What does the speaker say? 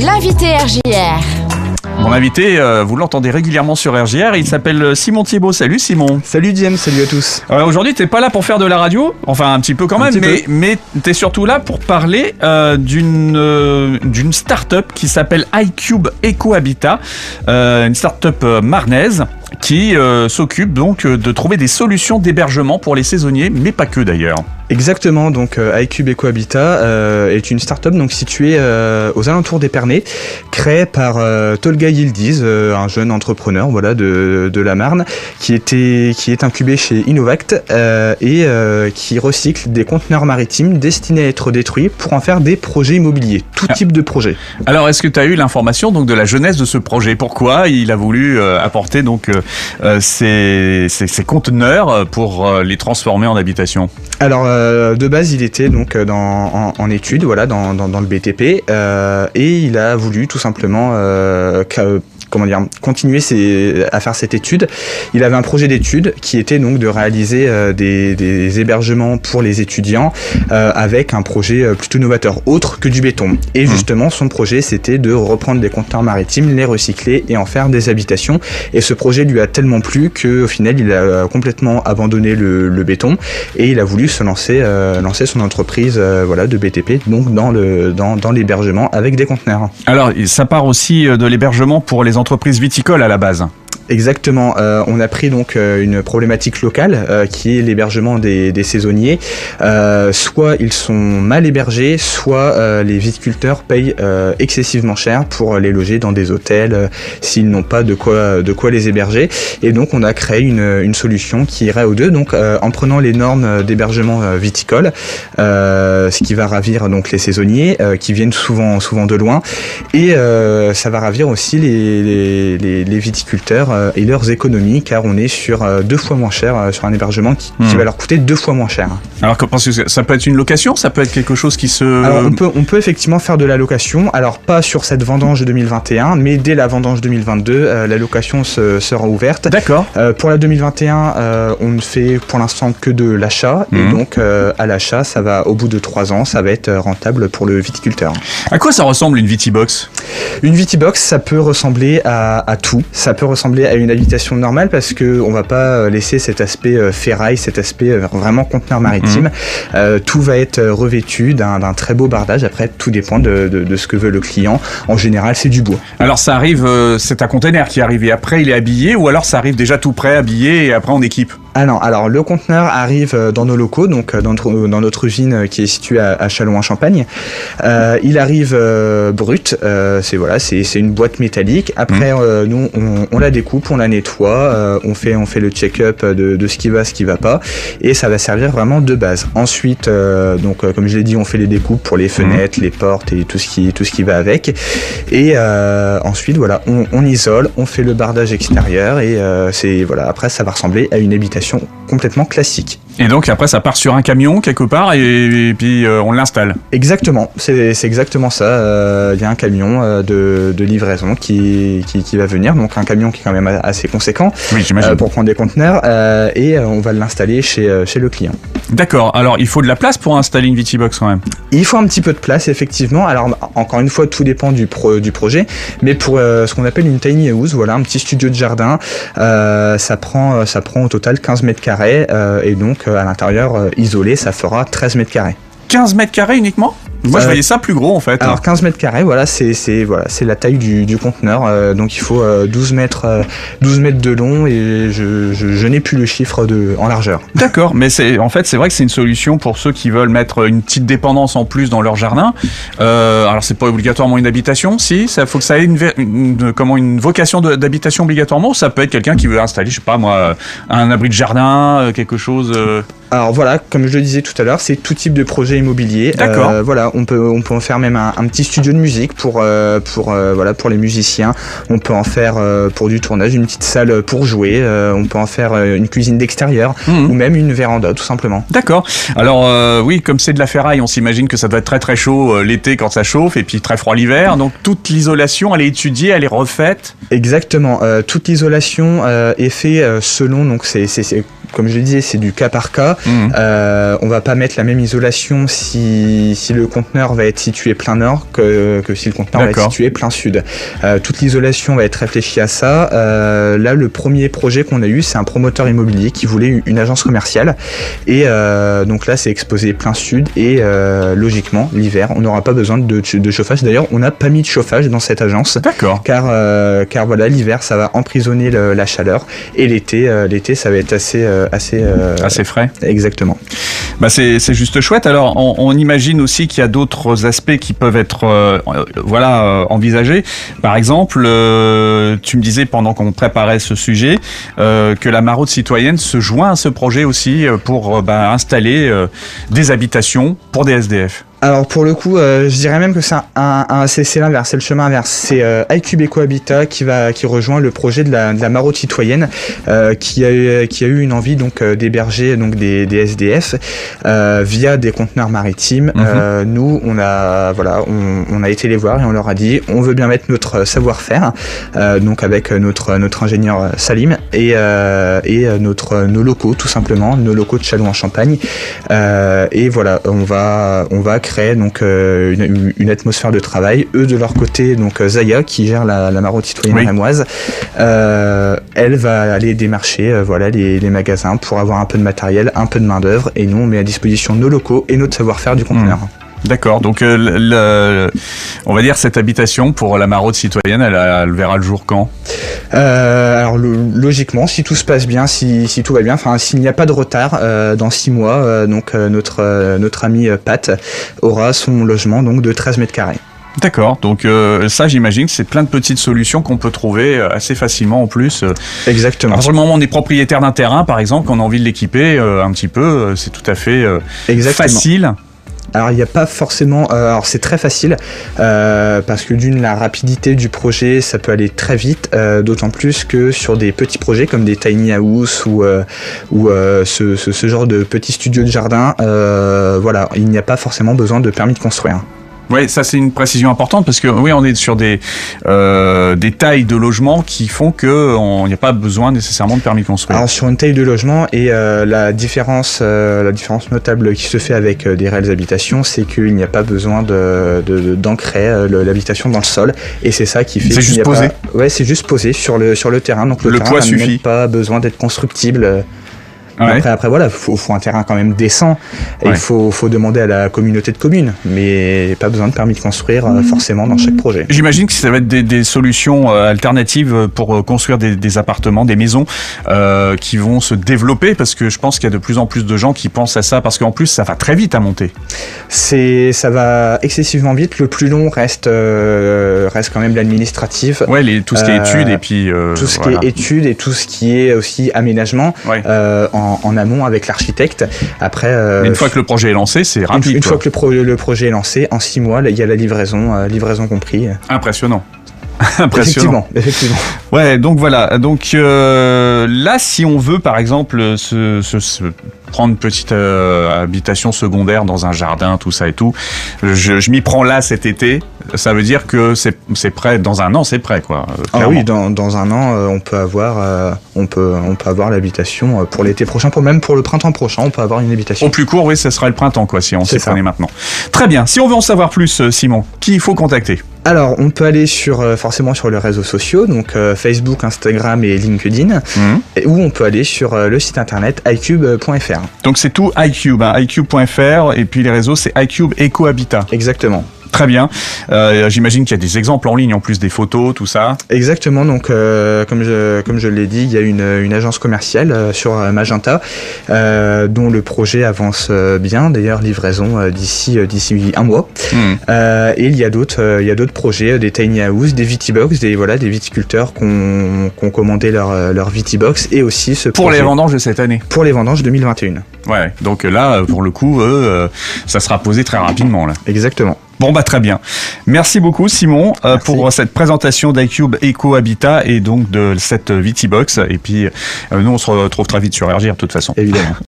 L'invité RJR. Mon invité, euh, vous l'entendez régulièrement sur RJR, il s'appelle Simon Thiebaud. Salut Simon. Salut Diem, salut à tous. Euh, Aujourd'hui, t'es pas là pour faire de la radio, enfin un petit peu quand Un même, mais, mais t'es surtout là pour parler euh, d'une euh, d'une start-up qui s'appelle iCube EcoHabitat, euh, une start-up euh, marnaise qui euh, s'occupe donc euh, de trouver des solutions d'hébergement pour les saisonniers, mais pas que d'ailleurs. Exactement, donc euh, iCube EcoHabitat euh, est une start-up donc située euh, aux alentours d'Épernay, créée par Tolga Yildiz, un jeune entrepreneur voilà de, de la Marne, qui était qui est incubé chez Innovact et qui recycle des conteneurs maritimes destinés à être détruits pour en faire des projets immobiliers, tout Ah. type de projet. Alors, est-ce que tu as eu l'information donc de la jeunesse de ce projet? Pourquoi il a voulu apporter donc ces, ces- conteneurs euh, pour euh, les transformer en habitation Alors euh, de base il était donc euh, dans, en, en études voilà dans, dans, dans le BTP euh, et il a voulu tout simplement euh, que- comment dire continuer ses, à faire cette étude. Il avait un projet d'étude qui était donc de réaliser euh, des, des hébergements pour les étudiants euh, avec un projet euh, plutôt novateur autre que du béton. Et Mhm. justement son projet c'était de reprendre des conteneurs maritimes, les recycler et en faire des habitations. Et ce projet lui a tellement plu qu'au final il a complètement abandonné le, le béton et il a voulu se lancer, euh, lancer son entreprise euh, voilà, de BTP donc dans le dans, dans l'hébergement avec des conteneurs. Alors, ça part aussi euh, de l'hébergement pour les entreprises viticoles à la base. Exactement. Euh, on a pris donc euh, une problématique locale euh, qui est l'hébergement des, des saisonniers. Euh, soit ils sont mal hébergés, soit euh, les viticulteurs payent euh, excessivement cher pour les loger dans des hôtels s'ils n'ont pas de quoi de quoi les héberger. Et donc on a créé une, une solution qui irait aux deux. Donc en prenant les normes d'hébergement viticole, ce qui va ravir donc les saisonniers qui viennent souvent souvent de loin, et ça va ravir aussi les, les, les viticulteurs euh, et leurs économies car on est sur euh, deux fois moins cher euh, sur un hébergement qui, qui Hmm. va leur coûter deux fois moins cher. Alors, que- parce que ça peut être une location, ça peut être quelque chose qui se... Alors on peut, on peut effectivement faire de la location, alors pas sur cette vendange 2021, mais dès la vendange 2022, euh, la location se, sera ouverte. D'accord. Pour la 2021, euh, on ne fait pour l'instant que de l'achat, et donc euh, à l'achat, ça va au bout de trois ans, ça va être rentable pour le viticulteur. À quoi ça ressemble une Vitibox? Une Vitibox, ça peut ressembler à, à tout. Ça peut ressembler à une habitation normale parce que on va pas laisser cet aspect euh, ferraille, cet aspect euh, vraiment conteneur maritime. Euh, tout va être euh, revêtu d'un très beau bardage. Après, tout dépend de, de- de ce que veut le client. En général, c'est du bois. Alors, ça arrive, euh, c'est un container qui arrive et après il est habillé, ou alors ça arrive déjà tout prêt, habillé, et après on équipe? Ah non, alors le conteneur arrive euh, dans nos locaux, donc euh, dans notre, dans notre usine euh, qui est située à, à Châlons-en-Champagne. Euh, il arrive euh, brut, euh, c'est voilà, c'est une boîte métallique. Après, euh, nous, on, on la découpe, on la nettoie, euh, on fait on fait le check-up de, de ce qui va, ce qui va pas, et ça va servir vraiment de base. Ensuite, euh, donc euh, comme je l'ai dit, on fait les découpes pour les fenêtres, les portes et tout ce qui tout ce qui va avec. Et euh, ensuite, voilà, on, on isole, on fait le bardage extérieur et euh, c'est voilà. Après, ça va ressembler à une habitation complètement classique. Et donc après ça part sur un camion quelque part et, et puis euh, on l'installe. Exactement, c'est exactement ça. Euh, Il y a un camion euh, de, de livraison qui, qui, qui va venir, donc un camion qui est quand même assez conséquent Oui, pour prendre des conteneurs et on va l'installer chez, chez le client. D'accord. Alors il faut de la place pour installer une Vitibox quand même. Il faut un petit peu de place, effectivement. Alors, encore une fois, tout dépend du, pro, du projet. Mais pour ce qu'on appelle une tiny house, voilà, un petit studio de jardin, ça, prend, ça prend au total 15 mètres carrés. et donc, à l'intérieur, euh, isolé, ça fera 13 mètres carrés. 15 mètres carrés uniquement? Moi je Euh, voyais ça plus gros en fait. Alors 15 mètres carrés, voilà, c'est c'est voilà, c'est la taille du, du conteneur. euh, donc il faut euh, 12 mètres euh, 12 mètres de long et je, je, je n'ai plus le chiffre de en largeur. D'accord, mais c'est en fait c'est vrai que c'est une solution pour ceux qui veulent mettre une petite dépendance en plus dans leur jardin. Euh, alors c'est pas obligatoirement une habitation, si ça faut que ça ait une, comment une vocation d'habitation obligatoirement. Ça peut être quelqu'un qui veut installer, je sais pas moi, un abri de jardin, quelque chose. Alors voilà, comme je le disais tout à l'heure, c'est tout type de projet immobilier. D'accord. Euh, on peut on peut en faire même un, un petit studio de musique pour euh, pour euh, voilà pour les musiciens. On peut en faire euh, pour du tournage une petite salle pour jouer. On peut en faire une cuisine d'extérieur Mhm. ou même une véranda tout simplement. D'accord. Alors oui, comme c'est de la ferraille, on s'imagine que ça doit être très très chaud l'été quand ça chauffe et puis très froid l'hiver. Donc toute l'isolation, elle est étudiée, elle est refaite. Exactement. Toute l'isolation est faite selon donc c'est comme je le disais, c'est du cas par cas. Mhm. Euh, on va pas mettre la même isolation si, si le conteneur va être situé plein nord que, que si le conteneur va être situé plein sud. Euh, toute l'isolation va être réfléchie à ça. Euh, là, le premier projet qu'on a eu, c'est un promoteur immobilier qui voulait une- agence commerciale. Et euh, donc là, c'est exposé plein sud. Et logiquement, l'hiver, on n'aura pas besoin de, de chauffage. D'ailleurs, on n'a pas mis de chauffage dans cette agence. D'accord. Car, car voilà, l'hiver, ça va emprisonner le- la chaleur. Et l'été, l'été, ça va être assez... euh, assez, euh, Assez frais. Exactement. Bah c'est c'est juste chouette. Alors, on, on imagine aussi qu'il y a d'autres aspects qui peuvent être euh, voilà euh, envisagés. Par exemple, euh, tu me disais pendant qu'on préparait ce sujet euh, que la maraude citoyenne se joint à ce projet aussi pour bah, installer euh, des habitations pour des SDF. Alors pour le coup, euh, je dirais même que c'est un, un, c'est c'est l'inverse, c'est le chemin inverse. C'est euh, iCube Ecohabitat qui va qui rejoint le projet de la, de la maraude citoyenne, euh, qui a eu, qui a eu une envie donc euh, d'héberger donc des, des SDF euh, via des conteneurs maritimes. Mhm. Euh, nous, on a voilà, on, on a été les voir et on leur a dit, on veut bien mettre notre savoir-faire, euh, donc avec notre notre ingénieur Salim et euh, et notre nos locaux tout simplement, nos locaux de Châlons en Champagne. Euh, et voilà, on va, on va créer donc euh, une, une atmosphère de travail. Eux de leur côté, donc euh, Zaya qui gère la, la maraude citoyenne rémoise, euh, elle va aller démarcher voilà les, les magasins pour avoir un peu de matériel, un peu de main d'œuvre. Et nous, on met à disposition nos locaux et notre savoir-faire du conteneur. D'accord. Donc, euh, le- on va dire cette habitation pour la maraude citoyenne, elle, elle verra le jour quand? Euh, alors lo- logiquement, si tout se passe bien, si, si tout va bien, enfin s'il n'y a pas de retard, euh, dans six mois, donc notre notre ami Pat aura son logement donc de 13 mètres carrés. D'accord. Donc euh, ça, j'imagine que c'est plein de petites solutions qu'on peut trouver assez facilement en plus. Exactement. À partir du moment où on est propriétaire d'un terrain, par exemple, qu'on a envie de l'équiper euh, un petit peu, c'est tout à fait euh, facile. Alors il n'y a pas forcément, euh, alors c'est très facile euh, parce que d'une la rapidité du projet, ça peut aller très vite, euh, d'autant plus que sur des petits projets comme des tiny house ou ou ce, ce, ce genre de petits studios de jardin, voilà, il n'y a pas forcément besoin de permis de construire. Oui, ça c'est une précision importante parce que oui, on est sur des euh, des tailles de logements qui font que on- il n'y a pas besoin nécessairement de permis de construire. Alors sur une taille de logement et euh, la différence, euh, la différence notable qui se fait avec euh, des réelles habitations, c'est qu'il n'y a pas besoin de de- de- d'ancrer euh, l'habitation dans le sol et c'est ça qui fait. C'est qu'il juste a posé. pas- Ouais, c'est juste posé sur le sur le terrain, donc le, Le terrain poids suffit. pas besoin d'être constructible. Ouais. Après, après voilà, faut, faut un terrain quand même décent et il faut, faut demander à la communauté de communes, mais pas besoin de permis de construire euh, forcément dans chaque projet. J'imagine que ça va être des, des solutions euh, alternatives pour euh, construire des, des appartements, des maisons euh, qui vont se développer parce que je pense qu'il y a de plus en plus de gens qui pensent à ça parce qu'en plus ça va très vite à monter. C'est, ça va excessivement vite. Le plus long reste, euh, reste quand même l'administratif. Ouais, les, tout ce qui est Euh, études et puis euh, tout ce voilà. qui est études et tout ce qui est aussi aménagement Ouais. En, en amont avec l'architecte. Après, euh, une fois que le projet est lancé, c'est rapide. une fois que le, pro- le projet est lancé, en six mois, il y a la livraison, euh, livraison compris. Impressionnant. Impressionnant. Effectivement, effectivement. Ouais, donc voilà. Donc euh, là, si on veut, par exemple, se, se- se prendre une petite euh, habitation secondaire dans un jardin, tout ça et tout, je, je m'y prends là cet été. Ça veut dire que c'est prêt. Dans un an, c'est prêt, quoi. euh, Ah oui, dans, dans un an, on peut avoir, on peut, on peut avoir l'habitation pour l'été prochain, pour même pour le printemps prochain, on peut avoir une habitation. Au plus court, oui, ce sera le printemps, quoi, si on s'y prenait maintenant. Très bien. Si on veut en savoir plus, Simon, qui il faut contacter? Alors, on peut aller sur euh, forcément sur les réseaux sociaux, donc euh, Facebook, Instagram et LinkedIn, Mhm. ou on peut aller sur euh, le site internet icube.fr. Donc c'est tout iCube, hein, iCube.fr, et puis les réseaux, c'est iCube Eco Habitat. Exactement. Très bien. Euh, J'imagine qu'il y a des exemples en ligne, en plus des photos, tout ça. Exactement, donc euh, comme je, comme je l'ai dit, il y a une, une agence commerciale euh, sur Magenta dont le projet avance bien, d'ailleurs livraison d'ici d'ici un mois. Euh, et il y a d'autres il y a d'autres projets, des tiny house, des vitibox, des voilà des viticulteurs qui ont commandé leur leur vitibox et aussi ce Pour projet les vendanges de cette année. pour les vendanges 2021. Ouais, donc là, pour le coup, ça sera posé très rapidement. Là. Exactement. Bon, bah très bien. Merci beaucoup, Simon, euh, Merci. pour cette présentation d'iCube Eco Habitat et donc de cette Vitibox. Et puis, euh, nous, on se retrouve très vite sur Ergir, de toute façon. Évidemment.